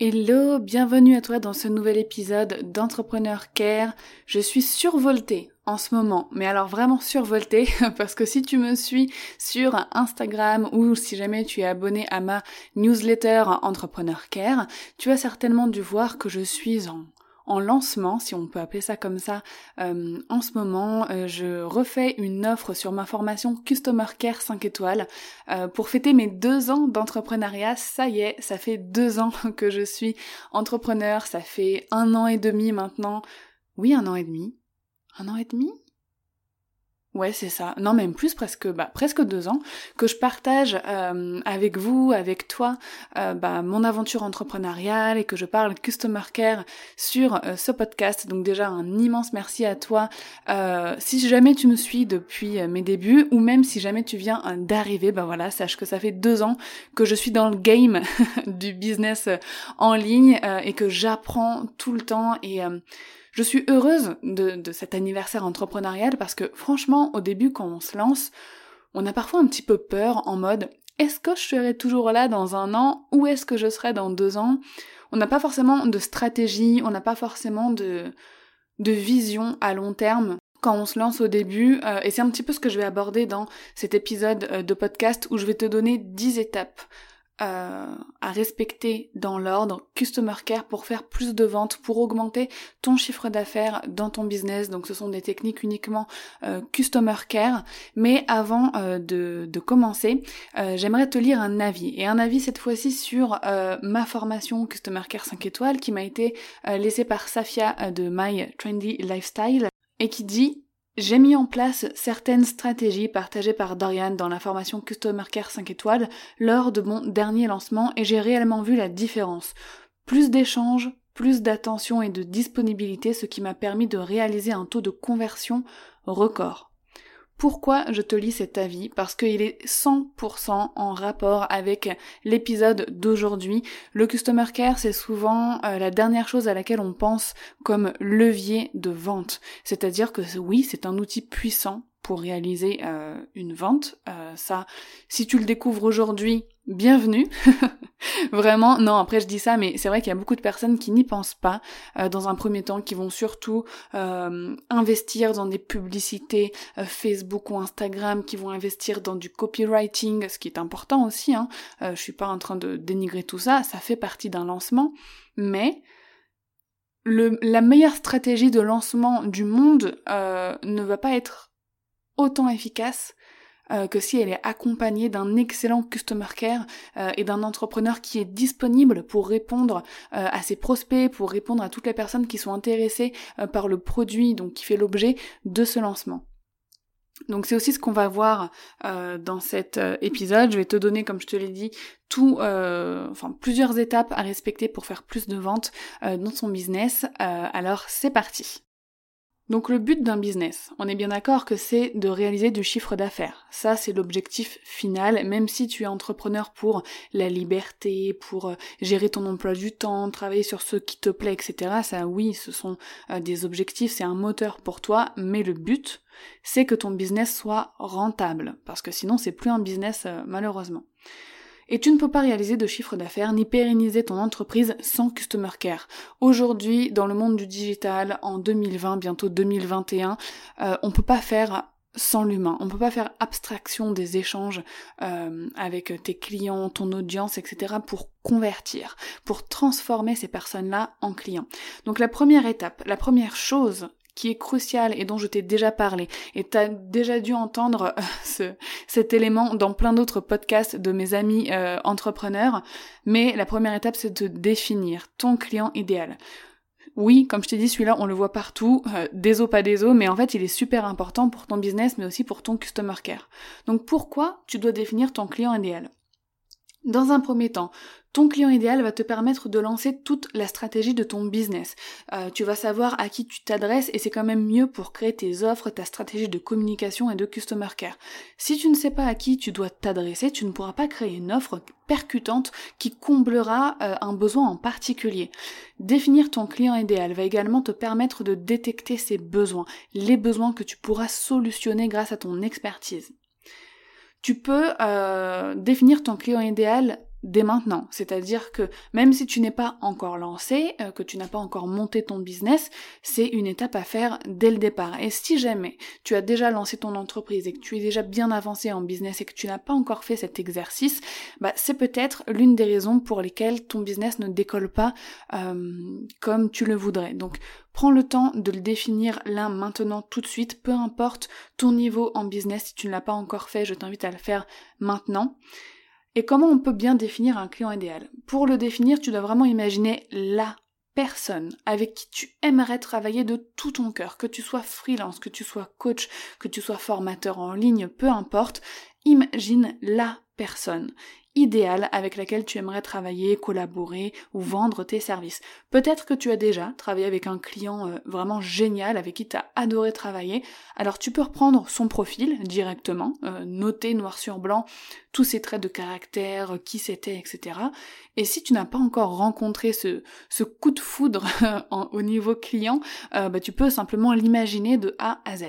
Hello, bienvenue à toi dans ce nouvel épisode d'Entrepreneur Care. Je suis survoltée en ce moment, mais alors vraiment survoltée parce que si tu me suis sur Instagram ou si jamais tu es abonné à ma newsletter Entrepreneur Care, tu as certainement dû voir que je suis en en lancement, si on peut appeler ça comme ça, euh, en ce moment, euh, je refais une offre sur ma formation Customer Care 5 étoiles euh, pour fêter mes deux ans d'entrepreneuriat. Ça y est, ça fait deux ans que je suis entrepreneur, ça fait un an et demi maintenant. Oui, un an et demi. Un an et demi? Ouais, c'est ça. Non, même plus, presque, bah, presque deux ans, que je partage euh, avec vous, avec toi, euh, bah, mon aventure entrepreneuriale et que je parle customer care sur euh, ce podcast. Donc déjà, un immense merci à toi. si jamais tu me suis depuis mes débuts, ou même si jamais tu viens d'arriver, bah voilà, sache que ça fait deux ans que je suis dans le game du business en ligne et que j'apprends tout le temps et je suis heureuse de, cet anniversaire entrepreneurial parce que franchement, au début, quand on se lance, on a parfois un petit peu peur en mode est-ce que je serai toujours là dans un an ou est-ce que je serai dans deux ans? On n'a pas forcément de stratégie, on n'a pas forcément de, vision à long terme quand on se lance au début, euh, et c'est un petit peu ce que je vais aborder dans cet épisode euh, de podcast où je vais te donner 10 étapes euh, à respecter dans l'ordre Customer Care pour faire plus de ventes, pour augmenter ton chiffre d'affaires dans ton business. Donc ce sont des techniques uniquement euh, Customer Care. Mais avant euh, de, de, commencer, j'aimerais te lire un avis. Et un avis cette fois-ci sur ma formation Customer Care 5 étoiles qui m'a été laissée par Safia de My Trendy Lifestyle et qui dit j'ai mis en place certaines stratégies partagées par Dorian dans la formation Customer Care 5 étoiles lors de mon dernier lancement et j'ai réellement vu la différence. Plus d'échanges, plus d'attention et de disponibilité, ce qui m'a permis de réaliser un taux de conversion record. Pourquoi je te lis cet avis? Parce qu'il est 100% en rapport avec l'épisode d'aujourd'hui. Le Customer Care, c'est souvent euh, la dernière chose à laquelle on pense comme levier de vente. C'est-à-dire que oui, c'est un outil puissant pour réaliser euh, une vente. Euh, ça, si tu le découvres aujourd'hui, bienvenue. Vraiment, non, après je dis ça, mais c'est vrai qu'il y a beaucoup de personnes qui n'y pensent pas euh, dans un premier temps, qui vont surtout investir dans des publicités Facebook ou Instagram, qui vont investir dans du copywriting, ce qui est important aussi. Hein. je suis pas en train de dénigrer tout ça, ça fait partie d'un lancement, mais le, la meilleure stratégie de lancement du monde ne va pas être autant efficace euh, que si elle est accompagnée d'un excellent customer care euh, et d'un entrepreneur qui est disponible pour répondre euh, à ses prospects, pour répondre à toutes les personnes qui sont intéressées par le produit, donc qui fait l'objet de ce lancement. Donc c'est aussi ce qu'on va voir dans cet épisode. Je vais te donner, comme je te l'ai dit, tout, enfin plusieurs étapes à respecter pour faire plus de ventes dans son business. alors c'est parti. Donc le but d'un business, on est bien d'accord que c'est de réaliser du chiffre d'affaires. Ça c'est l'objectif final, même si tu es entrepreneur pour la liberté, pour euh, gérer ton emploi du temps, travailler sur ce qui te plaît, etc. Ça oui, ce sont euh, des objectifs, c'est un moteur pour toi, mais le but, c'est que ton business soit rentable, parce que sinon c'est plus un business euh, malheureusement. Et tu ne peux pas réaliser de chiffre d'affaires ni pérenniser ton entreprise sans Customer Care. Aujourd'hui, dans le monde du digital, en 2020, bientôt 2021, euh, on peut pas faire sans l'humain. On peut pas faire abstraction des échanges euh, avec tes clients, ton audience, etc. pour convertir, pour transformer ces personnes-là en clients. Donc la première étape, la première chose qui est crucial et dont je t'ai déjà parlé, et tu as déjà dû entendre ce, cet élément dans plein d'autres podcasts de mes amis euh, entrepreneurs, mais la première étape c'est de définir ton client idéal. Oui, comme je t'ai dit, celui-là, on le voit partout, euh, des os, pas des os, mais en fait, il est super important pour ton business, mais aussi pour ton customer care. Donc pourquoi tu dois définir ton client idéal? Dans un premier temps, ton client idéal va te permettre de lancer toute la stratégie de ton business. Euh, tu vas savoir à qui tu t'adresses et c'est quand même mieux pour créer tes offres, ta stratégie de communication et de customer care. Si tu ne sais pas à qui tu dois t'adresser, tu ne pourras pas créer une offre percutante qui comblera euh, un besoin en particulier. Définir ton client idéal va également te permettre de détecter ses besoins, les besoins que tu pourras solutionner grâce à ton expertise. Tu peux euh, définir ton client idéal dès maintenant. C'est-à-dire que même si tu n'es pas encore lancé, euh, que tu n'as pas encore monté ton business, c'est une étape à faire dès le départ. Et si jamais tu as déjà lancé ton entreprise et que tu es déjà bien avancé en business et que tu n'as pas encore fait cet exercice, bah, c'est peut-être l'une des raisons pour lesquelles ton business ne décolle pas euh, comme tu le voudrais. Donc Prends le temps de le définir là maintenant tout de suite, peu importe ton niveau en business, si tu ne l'as pas encore fait, je t'invite à le faire maintenant. Et comment on peut bien définir un client idéal? Pour le définir, tu dois vraiment imaginer la personne avec qui tu aimerais travailler de tout ton cœur, que tu sois freelance, que tu sois coach, que tu sois formateur en ligne, peu importe, imagine la personne idéale avec laquelle tu aimerais travailler, collaborer ou vendre tes services. Peut-être que tu as déjà travaillé avec un client euh, vraiment génial avec qui tu as adoré travailler, alors tu peux reprendre son profil directement, euh, noter noir sur blanc tous ses traits de caractère, qui c'était, etc. Et si tu n'as pas encore rencontré ce, coup de foudre au niveau client, euh, bah, tu peux simplement l'imaginer de A à Z.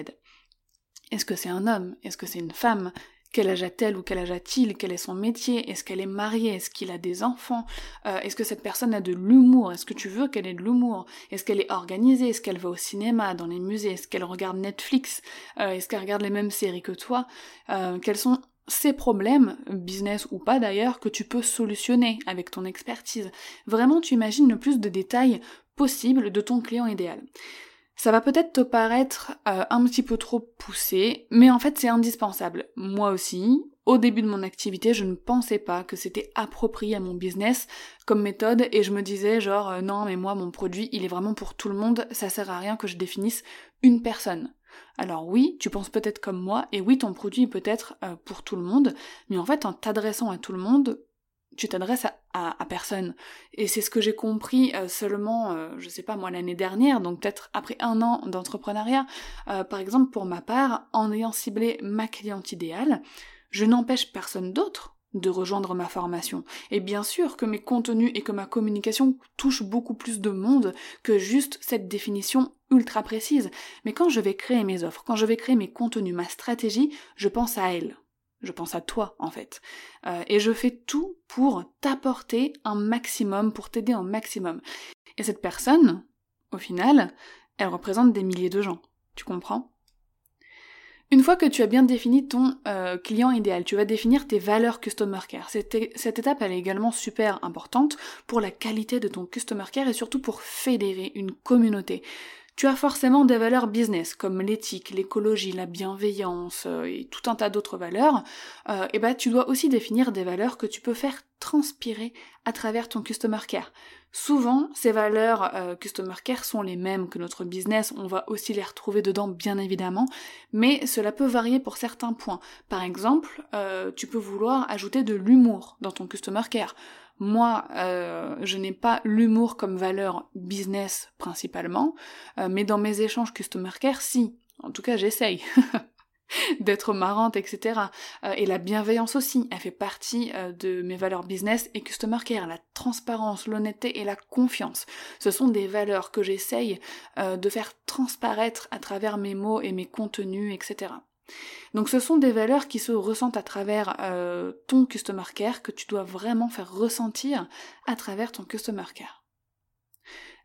Est-ce que c'est un homme? Est-ce que c'est une femme? Quel âge a-t-elle ou quel âge a-t-il? Quel est son métier? Est-ce qu'elle est mariée? Est-ce qu'il a des enfants? Euh, Est-ce que cette personne a de l'humour? Est-ce que tu veux qu'elle ait de l'humour? Est-ce qu'elle est organisée? Est-ce qu'elle va au cinéma, dans les musées? Est-ce qu'elle regarde Netflix? Euh, Est-ce qu'elle regarde les mêmes séries que toi? Euh, Quels sont ces problèmes, business ou pas d'ailleurs, que tu peux solutionner avec ton expertise? Vraiment, tu imagines le plus de détails possible de ton client idéal. Ça va peut-être te paraître euh, un petit peu trop poussé, mais en fait c'est indispensable. Moi aussi, au début de mon activité, je ne pensais pas que c'était approprié à mon business comme méthode et je me disais genre euh, non mais moi mon produit il est vraiment pour tout le monde, ça sert à rien que je définisse une personne. Alors oui, tu penses peut-être comme moi, et oui, ton produit peut être euh, pour tout le monde, mais en fait, en t'adressant à tout le monde, tu t'adresses à, personne. Et c'est ce que j'ai compris euh, seulement, euh, je sais pas moi, l'année dernière, donc peut-être après un an d'entrepreneuriat. Euh, par exemple, pour ma part, en ayant ciblé ma cliente idéale, je n'empêche personne d'autre de rejoindre ma formation. Et bien sûr que mes contenus et que ma communication touchent beaucoup plus de monde que juste cette définition ultra précise. Mais quand je vais créer mes offres, quand je vais créer mes contenus, ma stratégie, je pense à elle je pense à toi en fait. Euh, et je fais tout pour t'apporter un maximum, pour t'aider un maximum. Et cette personne, au final, elle représente des milliers de gens. Tu comprends? Une fois que tu as bien défini ton euh, client idéal, tu vas définir tes valeurs Customer Care. Cette, cette, étape, elle est également super importante pour la qualité de ton Customer Care et surtout pour fédérer une communauté tu as forcément des valeurs business comme l'éthique, l'écologie, la bienveillance euh, et tout un tas d'autres valeurs, euh, et bah tu dois aussi définir des valeurs que tu peux faire transpirer à travers ton customer care. Souvent, ces valeurs euh, customer care sont les mêmes que notre business, on va aussi les retrouver dedans bien évidemment, mais cela peut varier pour certains points. Par exemple, tu peux vouloir ajouter de l'humour dans ton customer care. Moi, euh, je n'ai pas l'humour comme valeur business principalement, euh, mais dans mes échanges customer care, si. En tout cas, j'essaye. d'être marrante, etc. Euh, et la bienveillance aussi, elle fait partie de mes valeurs business et customer care. La transparence, l'honnêteté et la confiance. Ce sont des valeurs que j'essaye de faire transparaître à travers mes mots et mes contenus, etc. Donc ce sont des valeurs qui se ressentent à travers euh, ton customer care que tu dois vraiment faire ressentir à travers ton customer care.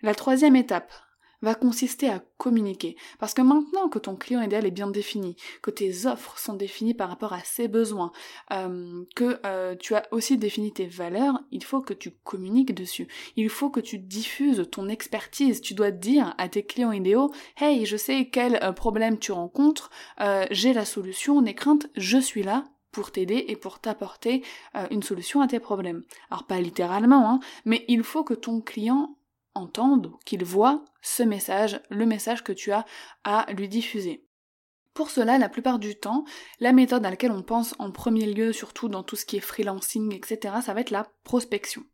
La troisième étape, va consister à communiquer. Parce que maintenant que ton client idéal est bien défini, que tes offres sont définies par rapport à ses besoins, euh, que euh, tu as aussi défini tes valeurs, il faut que tu communiques dessus. Il faut que tu diffuses ton expertise. Tu dois dire à tes clients idéaux, hey, je sais quel euh, problème tu rencontres, j'ai la solution, n'aie crainte, je suis là, pour t'aider et pour t'apporter une solution à tes problèmes. Alors pas littéralement, hein, mais il faut que ton client entende, qu'il voit ce message, le message que tu as à lui diffuser. Pour cela, la plupart du temps, la méthode à laquelle on pense en premier lieu, surtout dans tout ce qui est freelancing, etc., ça va être la prospection.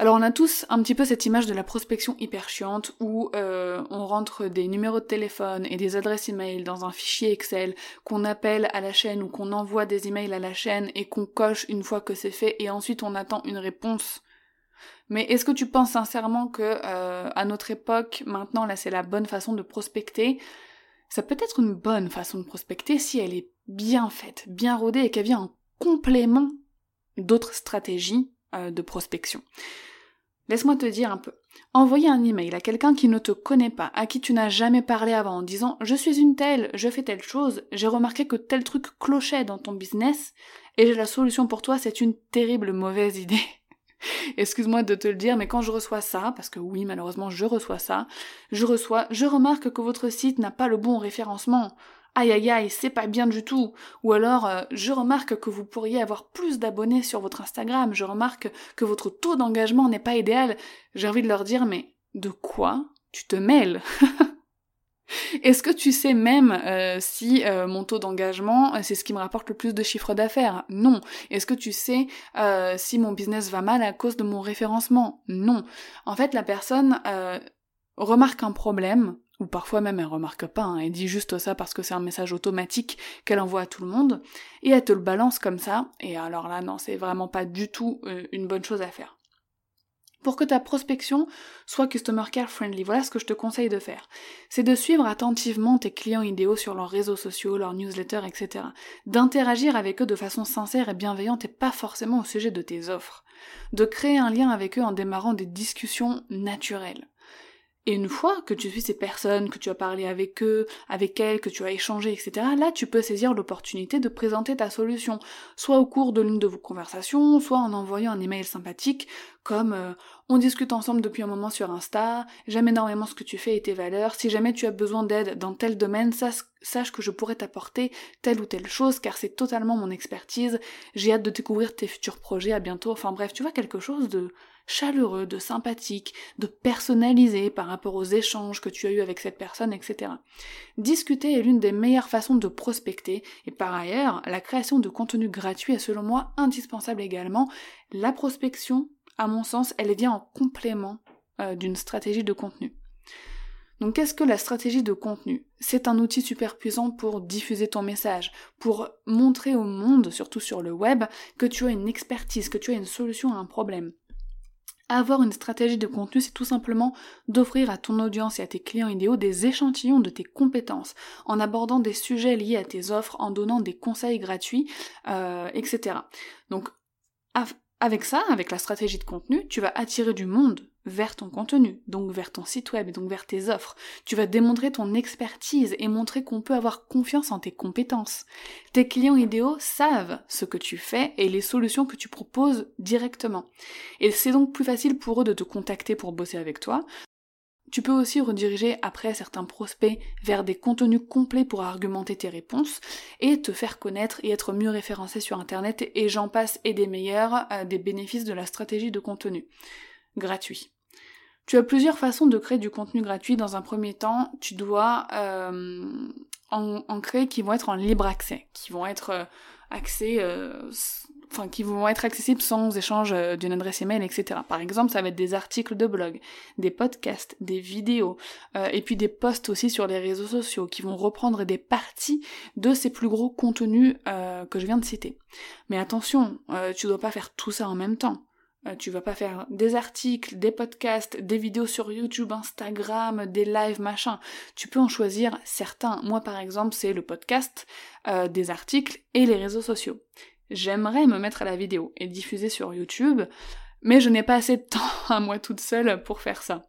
Alors on a tous un petit peu cette image de la prospection hyper chiante où euh, on rentre des numéros de téléphone et des adresses email dans un fichier Excel, qu'on appelle à la chaîne ou qu'on envoie des emails à la chaîne et qu'on coche une fois que c'est fait et ensuite on attend une réponse mais est-ce que tu penses sincèrement que euh, à notre époque, maintenant là c'est la bonne façon de prospecter? Ça peut être une bonne façon de prospecter si elle est bien faite, bien rodée et qu'elle vient en complément d'autres stratégies euh, de prospection. Laisse-moi te dire un peu. Envoyer un email à quelqu'un qui ne te connaît pas, à qui tu n'as jamais parlé avant en disant je suis une telle, je fais telle chose, j'ai remarqué que tel truc clochait dans ton business et j'ai la solution pour toi, c'est une terrible mauvaise idée. Excuse-moi de te le dire, mais quand je reçois ça, parce que oui, malheureusement, je reçois ça, je reçois, je remarque que votre site n'a pas le bon référencement. Aïe aïe aïe, c'est pas bien du tout. Ou alors, euh, je remarque que vous pourriez avoir plus d'abonnés sur votre Instagram, je remarque que votre taux d'engagement n'est pas idéal. J'ai envie de leur dire, mais de quoi tu te mêles? Est-ce que tu sais même euh, si euh, mon taux d'engagement, euh, c'est ce qui me rapporte le plus de chiffre d'affaires? Non. Est-ce que tu sais si mon business va mal à cause de mon référencement? Non. En fait, la personne remarque un problème, ou parfois même elle remarque pas, hein, elle dit juste ça parce que c'est un message automatique qu'elle envoie à tout le monde, et elle te le balance comme ça, et alors là non, c'est vraiment pas du tout une bonne chose à faire. Pour que ta prospection soit customer care friendly, voilà ce que je te conseille de faire. C'est de suivre attentivement tes clients idéaux sur leurs réseaux sociaux, leurs newsletters, etc. D'interagir avec eux de façon sincère et bienveillante et pas forcément au sujet de tes offres. De créer un lien avec eux en démarrant des discussions naturelles. Et une fois que tu suis ces personnes, que tu as parlé avec eux, avec elles, que tu as échangé, etc., là tu peux saisir l'opportunité de présenter ta solution, soit au cours de l'une de vos conversations, soit en envoyant un email sympathique, comme euh, on discute ensemble depuis un moment sur Insta, j'aime énormément ce que tu fais et tes valeurs, si jamais tu as besoin d'aide dans tel domaine, sache que je pourrais t'apporter telle ou telle chose, car c'est totalement mon expertise, j'ai hâte de découvrir tes futurs projets, à bientôt, enfin bref, tu vois quelque chose de chaleureux, de sympathique, de personnalisé par rapport aux échanges que tu as eus avec cette personne, etc. Discuter est l'une des meilleures façons de prospecter, et par ailleurs, la création de contenu gratuit est selon moi indispensable également. La prospection, à mon sens, elle vient en complément euh, d'une stratégie de contenu. Donc qu'est-ce que la stratégie de contenu? C'est un outil super puissant pour diffuser ton message, pour montrer au monde, surtout sur le web, que tu as une expertise, que tu as une solution à un problème. Avoir une stratégie de contenu, c'est tout simplement d'offrir à ton audience et à tes clients idéaux des échantillons de tes compétences, en abordant des sujets liés à tes offres, en donnant des conseils gratuits, euh, etc. Donc, avec ça, avec la stratégie de contenu, tu vas attirer du monde vers ton contenu, donc vers ton site web donc vers tes offres. Tu vas démontrer ton expertise et montrer qu'on peut avoir confiance en tes compétences. Tes clients idéaux savent ce que tu fais et les solutions que tu proposes directement. Et c'est donc plus facile pour eux de te contacter pour bosser avec toi, tu peux aussi rediriger après certains prospects vers des contenus complets pour argumenter tes réponses et te faire connaître et être mieux référencé sur internet et j'en passe et des meilleurs euh, des bénéfices de la stratégie de contenu gratuit. Tu as plusieurs façons de créer du contenu gratuit. Dans un premier temps, tu dois euh, en, créer qui vont être en libre accès, qui vont être euh, être accessibles sans échange euh, d'une adresse email, etc. Par exemple, ça va être des articles de blog, des podcasts, des vidéos, euh, et puis des posts aussi sur les réseaux sociaux qui vont reprendre des parties de ces plus gros contenus euh, que je viens de citer. Mais attention, tu dois pas faire tout ça en même temps. Tu vas pas faire des articles, des podcasts, des vidéos sur YouTube, Instagram, des lives, machin. Tu peux en choisir certains. Moi, par exemple, c'est le podcast, des articles et les réseaux sociaux. J'aimerais me mettre à la vidéo et diffuser sur YouTube, mais je n'ai pas assez de temps à moi toute seule pour faire ça.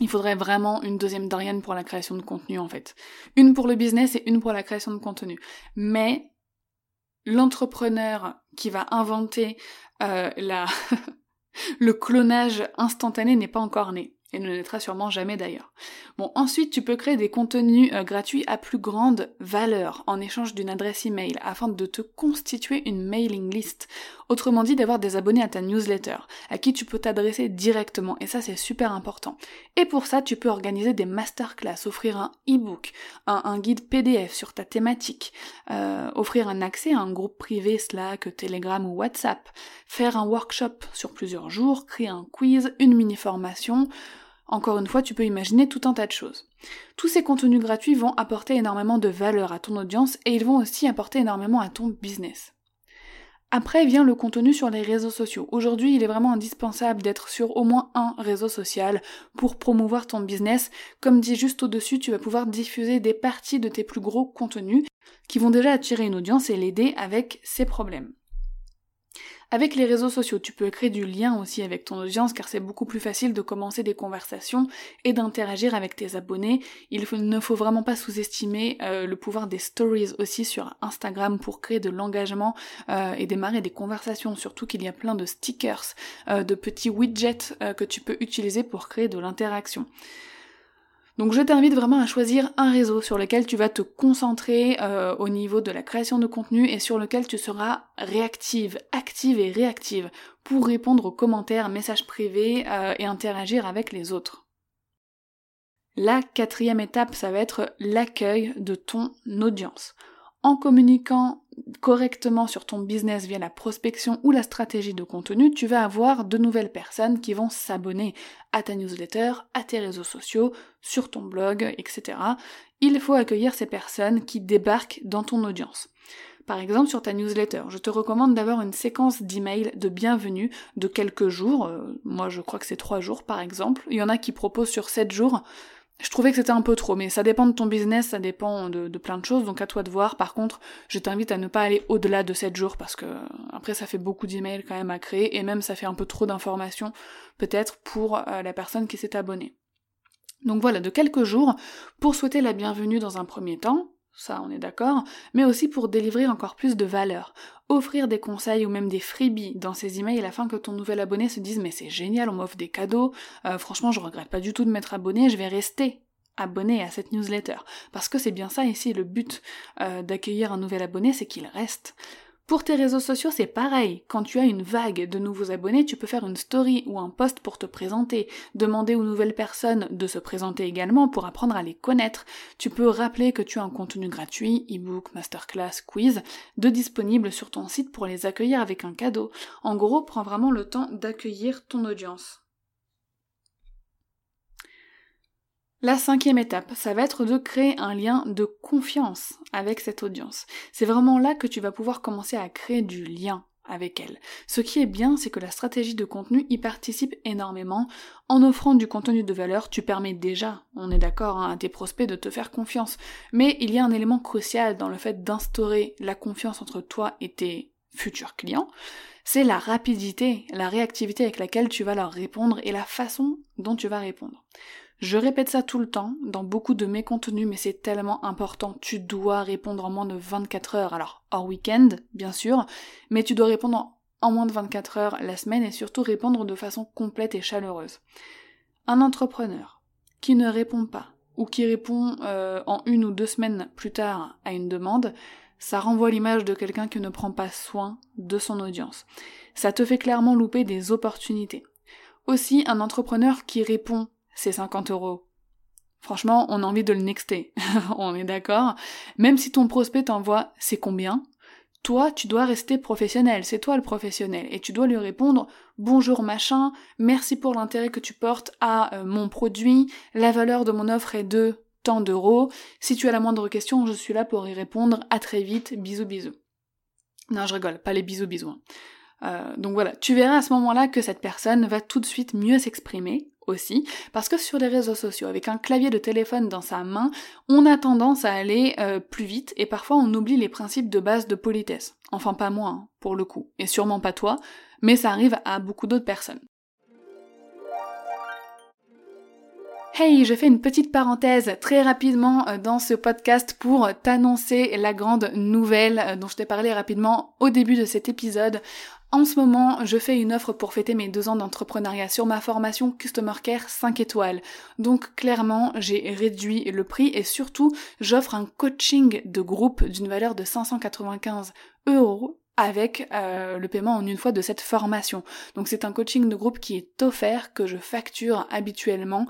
il faudrait vraiment une deuxième Dorian pour la création de contenu en fait. Une pour le business et une pour la création de contenu. Mais l'entrepreneur qui va inventer euh, la le clonage instantané n'est pas encore né et ne naîtra sûrement jamais d'ailleurs. Bon, ensuite, tu peux créer des contenus euh, gratuits à plus grande valeur en échange d'une adresse email afin de te constituer une mailing list. Autrement dit, d'avoir des abonnés à ta newsletter à qui tu peux t'adresser directement et ça c'est super important. Et pour ça, tu peux organiser des masterclass, offrir un e-book, un, guide PDF sur ta thématique, euh, offrir un accès à un groupe privé Slack, Telegram ou WhatsApp, faire un workshop sur plusieurs jours, créer un quiz, une mini-formation, encore une fois, tu peux imaginer tout un tas de choses. Tous ces contenus gratuits vont apporter énormément de valeur à ton audience et ils vont aussi apporter énormément à ton business. Après vient le contenu sur les réseaux sociaux. Aujourd'hui, il est vraiment indispensable d'être sur au moins un réseau social pour promouvoir ton business. Comme dit juste au-dessus, tu vas pouvoir diffuser des parties de tes plus gros contenus qui vont déjà attirer une audience et l'aider avec ses problèmes. Avec les réseaux sociaux, tu peux créer du lien aussi avec ton audience car c'est beaucoup plus facile de commencer des conversations et d'interagir avec tes abonnés. Il ne faut vraiment pas sous-estimer euh, le pouvoir des stories aussi sur Instagram pour créer de l'engagement euh, et démarrer des conversations. Surtout qu'il y a plein de stickers, euh, de petits widgets que tu peux utiliser pour créer de l'interaction. Donc je t'invite vraiment à choisir un réseau sur lequel tu vas te concentrer euh, au niveau de la création de contenu et sur lequel tu seras réactive, active et réactive pour répondre aux commentaires, messages privés euh, et interagir avec les autres. La quatrième étape, ça va être l'accueil de ton audience. En communiquant correctement sur ton business via la prospection ou la stratégie de contenu, tu vas avoir de nouvelles personnes qui vont s'abonner à ta newsletter, à tes réseaux sociaux, sur ton blog, etc. Il faut accueillir ces personnes qui débarquent dans ton audience. Par exemple, sur ta newsletter, je te recommande d'avoir une séquence d'emails de bienvenue de quelques jours. Euh, moi, je crois que c'est trois jours, par exemple. Il y en a qui proposent sur sept jours. Je trouvais que c'était un peu trop, mais ça dépend de ton business, ça dépend de, plein de choses, donc à toi de voir. Par contre, je t'invite à ne pas aller au-delà de 7 jours parce que après ça fait beaucoup d'emails quand même à créer et même ça fait un peu trop d'informations peut-être pour euh, la personne qui s'est abonnée. Donc voilà, de quelques jours pour souhaiter la bienvenue dans un premier temps, ça on est d'accord, mais aussi pour délivrer encore plus de valeur, offrir des conseils ou même des freebies dans ces emails afin que ton nouvel abonné se dise mais c'est génial, on m'offre des cadeaux, euh, franchement je regrette pas du tout de m'être abonné, je vais rester abonné à cette newsletter. Parce que c'est bien ça ici le but euh, d'accueillir un nouvel abonné, c'est qu'il reste. Pour tes réseaux sociaux, c'est pareil. Quand tu as une vague de nouveaux abonnés, tu peux faire une story ou un post pour te présenter, demander aux nouvelles personnes de se présenter également pour apprendre à les connaître. Tu peux rappeler que tu as un contenu gratuit, ebook, masterclass, quiz, de disponible sur ton site pour les accueillir avec un cadeau. En gros, prends vraiment le temps d'accueillir ton audience. La cinquième étape, ça va être de créer un lien de confiance avec cette audience. C'est vraiment là que tu vas pouvoir commencer à créer du lien avec elle. Ce qui est bien, c'est que la stratégie de contenu y participe énormément. En offrant du contenu de valeur, tu permets déjà, on est d'accord, hein, à tes prospects de te faire confiance. Mais il y a un élément crucial dans le fait d'instaurer la confiance entre toi et tes futurs clients, c'est la rapidité, la réactivité avec laquelle tu vas leur répondre et la façon dont tu vas répondre. Je répète ça tout le temps dans beaucoup de mes contenus, mais c'est tellement important. Tu dois répondre en moins de 24 heures. Alors, hors week-end, bien sûr, mais tu dois répondre en moins de 24 heures la semaine et surtout répondre de façon complète et chaleureuse. Un entrepreneur qui ne répond pas ou qui répond euh, en une ou deux semaines plus tard à une demande, ça renvoie l'image de quelqu'un qui ne prend pas soin de son audience. Ça te fait clairement louper des opportunités. Aussi, un entrepreneur qui répond c'est 50 euros. Franchement, on a envie de le nexter. on est d'accord. Même si ton prospect t'envoie c'est combien, toi, tu dois rester professionnel, c'est toi le professionnel, et tu dois lui répondre bonjour machin, merci pour l'intérêt que tu portes à euh, mon produit, la valeur de mon offre est de tant d'euros, si tu as la moindre question, je suis là pour y répondre, à très vite, bisous bisous. Non, je rigole, pas les bisous bisous. Hein. Euh, donc voilà, tu verras à ce moment-là que cette personne va tout de suite mieux s'exprimer, aussi, parce que sur les réseaux sociaux, avec un clavier de téléphone dans sa main, on a tendance à aller euh, plus vite et parfois on oublie les principes de base de politesse. Enfin pas moi, hein, pour le coup, et sûrement pas toi, mais ça arrive à beaucoup d'autres personnes. Hey, je fais une petite parenthèse très rapidement euh, dans ce podcast pour t'annoncer la grande nouvelle dont je t'ai parlé rapidement au début de cet épisode. En ce moment, je fais une offre pour fêter mes deux ans d'entrepreneuriat sur ma formation Customer Care 5 étoiles. Donc clairement, j'ai réduit le prix et surtout, j'offre un coaching de groupe d'une valeur de 595 euros avec euh, le paiement en une fois de cette formation. Donc c'est un coaching de groupe qui est offert, que je facture habituellement.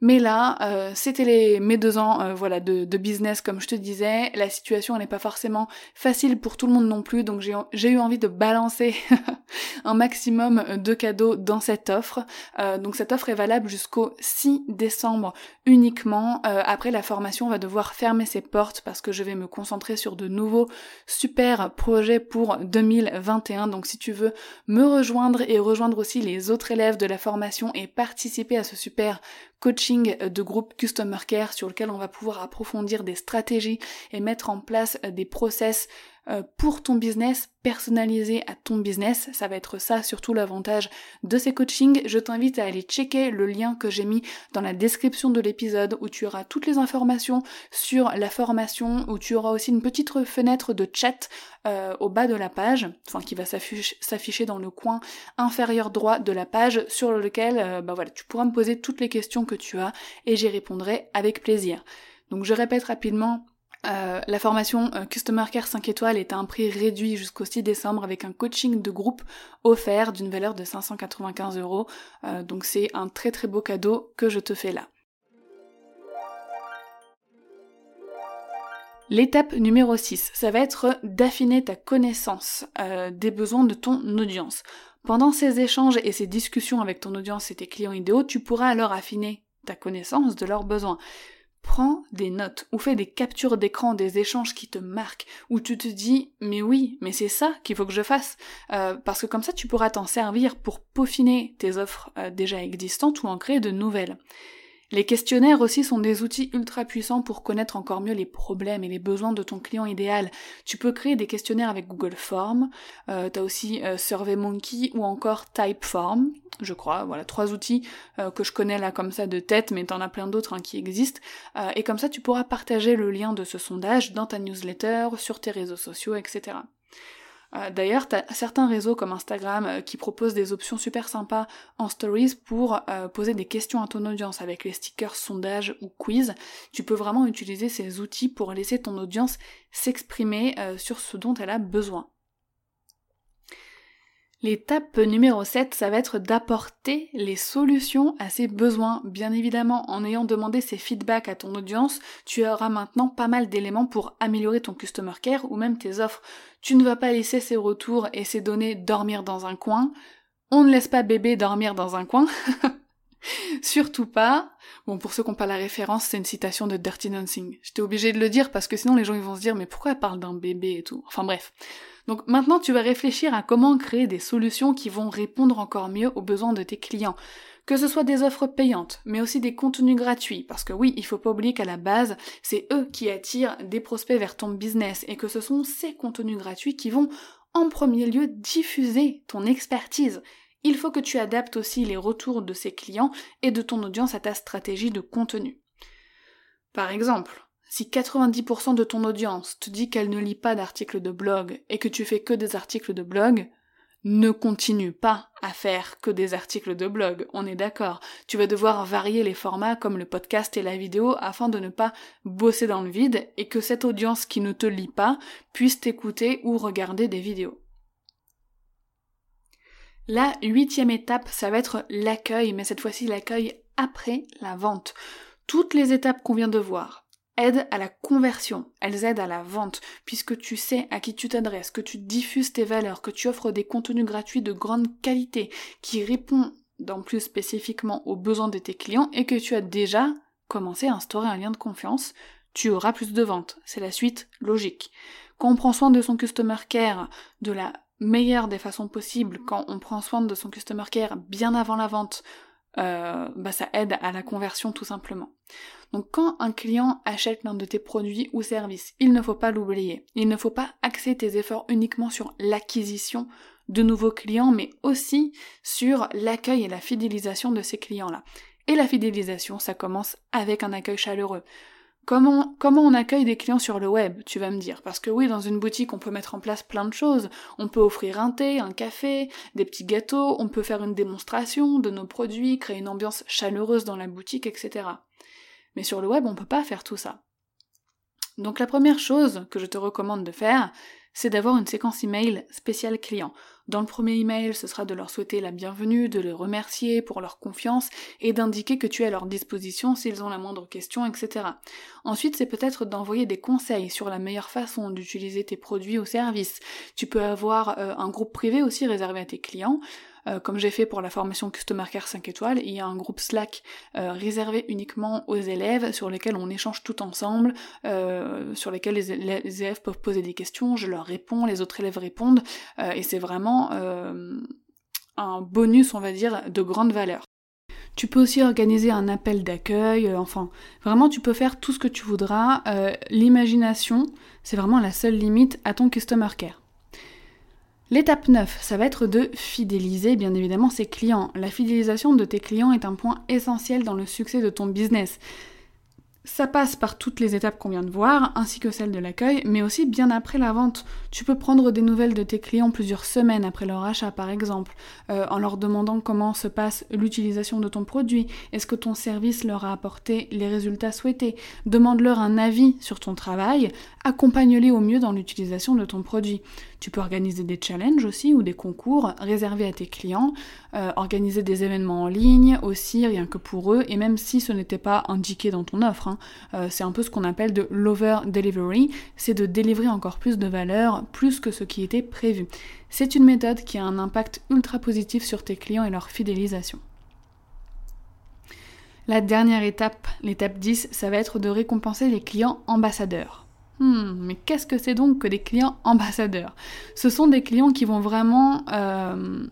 Mais là, euh, c'était les mes deux ans, euh, voilà, de, de, business comme je te disais. La situation elle n'est pas forcément facile pour tout le monde non plus, donc j'ai eu envie de balancer un maximum de cadeaux dans cette offre. Euh, donc cette offre est valable jusqu'au 6 décembre uniquement. après la formation va devoir fermer ses portes parce que je vais me concentrer sur de nouveaux super projets pour 2021. Donc si tu veux me rejoindre et rejoindre aussi les autres élèves de la formation et participer à ce super coaching de groupe Customer Care sur lequel on va pouvoir approfondir des stratégies et mettre en place des process pour ton business, personnalisé à ton business. Ça va être ça surtout l'avantage de ces coachings. Je t'invite à aller checker le lien que j'ai mis dans la description de l'épisode où tu auras toutes les informations sur la formation, où tu auras aussi une petite fenêtre de chat euh, au bas de la page, enfin qui va s'afficher dans le coin inférieur droit de la page sur lequel euh, bah voilà, tu pourras me poser toutes les questions que tu as et j'y répondrai avec plaisir. Donc je répète rapidement, euh, la formation euh, Customer Care 5 étoiles est à un prix réduit jusqu'au 6 décembre avec un coaching de groupe offert d'une valeur de 595 euros. Euh, donc c'est un très très beau cadeau que je te fais là. L'étape numéro 6, ça va être d'affiner ta connaissance des besoins de ton audience. Pendant ces échanges et ces discussions avec ton audience et tes clients idéaux, tu pourras alors affiner ta connaissance de leurs besoins. Prends des notes ou fais des captures d'écran des échanges qui te marquent, où tu te dis mais oui, mais c'est ça qu'il faut que je fasse, euh, parce que comme ça tu pourras t'en servir pour peaufiner tes offres euh, déjà existantes ou en créer de nouvelles. Les questionnaires aussi sont des outils ultra puissants pour connaître encore mieux les problèmes et les besoins de ton client idéal. Tu peux créer des questionnaires avec Google Forms, euh, t'as aussi euh, SurveyMonkey ou encore Typeform, je crois, voilà, trois outils euh, que je connais là comme ça de tête, mais t'en as plein d'autres hein, qui existent. Euh, et comme ça tu pourras partager le lien de ce sondage dans ta newsletter, sur tes réseaux sociaux, etc. Euh, d'ailleurs, tu as certains réseaux comme Instagram euh, qui proposent des options super sympas en stories pour euh, poser des questions à ton audience avec les stickers sondage ou quiz. Tu peux vraiment utiliser ces outils pour laisser ton audience s'exprimer sur ce dont elle a besoin. L'étape numéro 7, ça va être d'apporter les solutions à ses besoins. Bien évidemment, en ayant demandé ces feedbacks à ton audience, tu auras maintenant pas mal d'éléments pour améliorer ton customer care ou même tes offres. Tu ne vas pas laisser ces retours et ces données dormir dans un coin. On ne laisse pas bébé dormir dans un coin. Surtout pas. Bon, pour ceux qui n'ont pas la référence, c'est une citation de Dirty Dancing. J'étais obligée de le dire parce que sinon les gens ils vont se dire mais pourquoi elle parle d'un bébé et tout? Enfin bref. Donc maintenant, tu vas réfléchir à comment créer des solutions qui vont répondre encore mieux aux besoins de tes clients. Que ce soit des offres payantes, mais aussi des contenus gratuits, parce que oui, il faut pas oublier qu'à la base, c'est eux qui attirent des prospects vers ton business et que ce sont ces contenus gratuits qui vont en premier lieu diffuser ton expertise. Il faut que tu adaptes aussi les retours de ces clients et de ton audience à ta stratégie de contenu. Par exemple, si 90% de ton audience te dit qu'elle ne lit pas d'articles de blog et que tu fais que des articles de blog, ne continue pas à faire que des articles de blog, on est d'accord. Tu vas devoir varier les formats comme le podcast et la vidéo afin de ne pas bosser dans le vide et que cette audience qui ne te lit pas puisse t'écouter ou regarder des vidéos. La huitième étape, ça va être l'accueil, mais cette fois-ci l'accueil après la vente. Toutes les étapes qu'on vient de voir, aident à la conversion, elles aident à la vente, puisque tu sais à qui tu t'adresses, que tu diffuses tes valeurs, que tu offres des contenus gratuits de grande qualité, qui répondent en plus spécifiquement aux besoins de tes clients et que tu as déjà commencé à instaurer un lien de confiance, tu auras plus de ventes. C'est la suite logique. Quand on prend soin de son customer care de la meilleure des façons possibles, quand on prend soin de son customer care bien avant la vente, euh, bah ça aide à la conversion tout simplement. Donc quand un client achète l'un de tes produits ou services, il ne faut pas l'oublier. Il ne faut pas axer tes efforts uniquement sur l'acquisition de nouveaux clients, mais aussi sur l'accueil et la fidélisation de ces clients-là. Et la fidélisation, ça commence avec un accueil chaleureux. Comment, on accueille des clients sur le web, tu vas me dire? Parce que oui, dans une boutique, on peut mettre en place plein de choses. On peut offrir un thé, un café, des petits gâteaux, on peut faire une démonstration de nos produits, créer une ambiance chaleureuse dans la boutique, etc. Mais sur le web, on peut pas faire tout ça. Donc la première chose que je te recommande de faire, c'est d'avoir une séquence email spéciale client. Dans le premier email, ce sera de leur souhaiter la bienvenue, de les remercier pour leur confiance et d'indiquer que tu es à leur disposition s'ils ont la moindre question, etc. Ensuite, c'est peut-être d'envoyer des conseils sur la meilleure façon d'utiliser tes produits ou services. Tu peux avoir euh, un groupe privé aussi réservé à tes clients. Euh, comme j'ai fait pour la formation Customer Care 5 étoiles, il y a un groupe Slack euh, réservé uniquement aux élèves sur lesquels on échange tout ensemble, sur lesquels les, élèves peuvent poser des questions, je leur réponds, les autres élèves répondent, et c'est vraiment un bonus, on va dire, de grande valeur. Tu peux aussi organiser un appel d'accueil, enfin, vraiment tu peux faire tout ce que tu voudras. L'imagination, c'est vraiment la seule limite à ton Customer Care. L'étape 9, ça va être de fidéliser bien évidemment ses clients. La fidélisation de tes clients est un point essentiel dans le succès de ton business. Ça passe par toutes les étapes qu'on vient de voir, ainsi que celle de l'accueil, mais aussi bien après la vente. Tu peux prendre des nouvelles de tes clients plusieurs semaines après leur achat, par exemple, euh, en leur demandant comment se passe l'utilisation de ton produit, est-ce que ton service leur a apporté les résultats souhaités, demande-leur un avis sur ton travail, accompagne-les au mieux dans l'utilisation de ton produit. Tu peux organiser des challenges aussi ou des concours réservés à tes clients, euh, organiser des événements en ligne aussi, rien que pour eux, et même si ce n'était pas indiqué dans ton offre, hein, euh, c'est un peu ce qu'on appelle de l'over delivery, c'est de délivrer encore plus de valeur, plus que ce qui était prévu. C'est une méthode qui a un impact ultra positif sur tes clients et leur fidélisation. La dernière étape, l'étape 10, ça va être de récompenser les clients ambassadeurs. Hmm, mais qu'est-ce que c'est donc que des clients ambassadeurs? Ce sont des clients qui vont vraiment euh,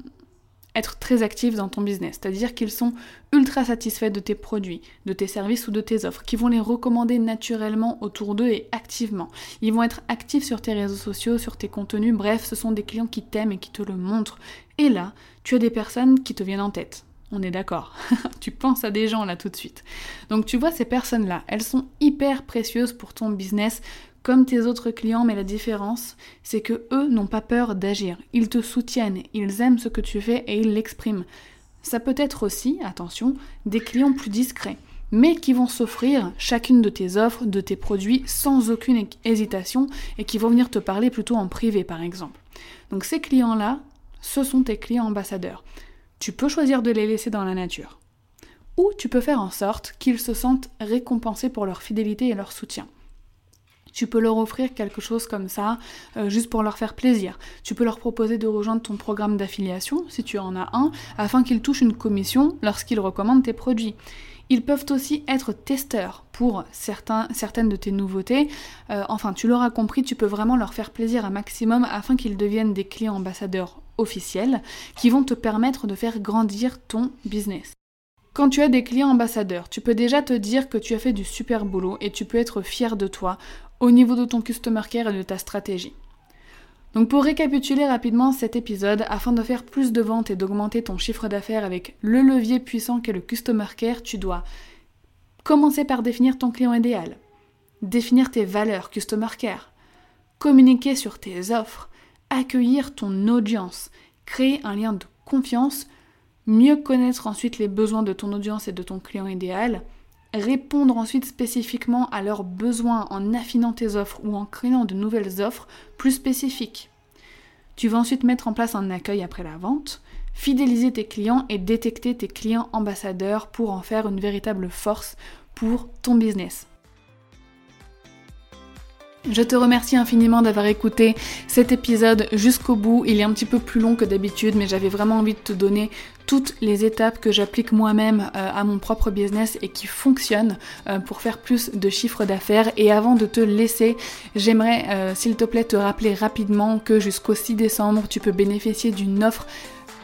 être très actifs dans ton business, c'est-à-dire qu'ils sont ultra satisfaits de tes produits, de tes services ou de tes offres, qui vont les recommander naturellement autour d'eux et activement. Ils vont être actifs sur tes réseaux sociaux, sur tes contenus, bref, ce sont des clients qui t'aiment et qui te le montrent. Et là, tu as des personnes qui te viennent en tête. On est d'accord. tu penses à des gens là tout de suite. Donc tu vois ces personnes-là, elles sont hyper précieuses pour ton business comme tes autres clients, mais la différence, c'est que eux n'ont pas peur d'agir. Ils te soutiennent, ils aiment ce que tu fais et ils l'expriment. Ça peut être aussi, attention, des clients plus discrets, mais qui vont s'offrir chacune de tes offres, de tes produits sans aucune hésitation et qui vont venir te parler plutôt en privé par exemple. Donc ces clients-là, ce sont tes clients ambassadeurs. Tu peux choisir de les laisser dans la nature. Ou tu peux faire en sorte qu'ils se sentent récompensés pour leur fidélité et leur soutien. Tu peux leur offrir quelque chose comme ça, euh, juste pour leur faire plaisir. Tu peux leur proposer de rejoindre ton programme d'affiliation, si tu en as un, afin qu'ils touchent une commission lorsqu'ils recommandent tes produits. Ils peuvent aussi être testeurs pour certaines de tes nouveautés. Euh, enfin, tu l'auras compris, tu peux vraiment leur faire plaisir un maximum afin qu'ils deviennent des clients ambassadeurs officiels qui vont te permettre de faire grandir ton business. Quand tu as des clients ambassadeurs, tu peux déjà te dire que tu as fait du super boulot et tu peux être fier de toi au niveau de ton customer care et de ta stratégie. Donc pour récapituler rapidement cet épisode, afin de faire plus de ventes et d'augmenter ton chiffre d'affaires avec le levier puissant qu'est le customer care, tu dois commencer par définir ton client idéal, définir tes valeurs customer care, communiquer sur tes offres, accueillir ton audience, créer un lien de confiance mieux connaître ensuite les besoins de ton audience et de ton client idéal, répondre ensuite spécifiquement à leurs besoins en affinant tes offres ou en créant de nouvelles offres plus spécifiques. Tu vas ensuite mettre en place un accueil après la vente, fidéliser tes clients et détecter tes clients ambassadeurs pour en faire une véritable force pour ton business. Je te remercie infiniment d'avoir écouté cet épisode jusqu'au bout. Il est un petit peu plus long que d'habitude, mais j'avais vraiment envie de te donner toutes les étapes que j'applique moi-même euh, à mon propre business et qui fonctionnent euh, pour faire plus de chiffres d'affaires. Et avant de te laisser, j'aimerais euh, s'il te plaît te rappeler rapidement que jusqu'au 6 décembre, tu peux bénéficier d'une offre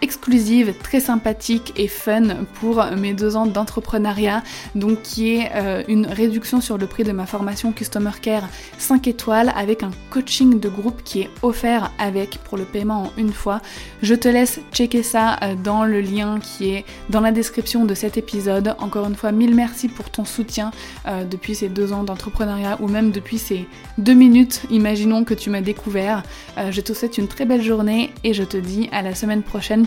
exclusive, très sympathique et fun pour mes deux ans d'entrepreneuriat, donc qui est euh, une réduction sur le prix de ma formation Customer Care 5 étoiles avec un coaching de groupe qui est offert avec pour le paiement en une fois. Je te laisse checker ça euh, dans le lien qui est dans la description de cet épisode. Encore une fois, mille merci pour ton soutien euh, depuis ces deux ans d'entrepreneuriat ou même depuis ces deux minutes, imaginons que tu m'as découvert. je te souhaite une très belle journée et je te dis à la semaine prochaine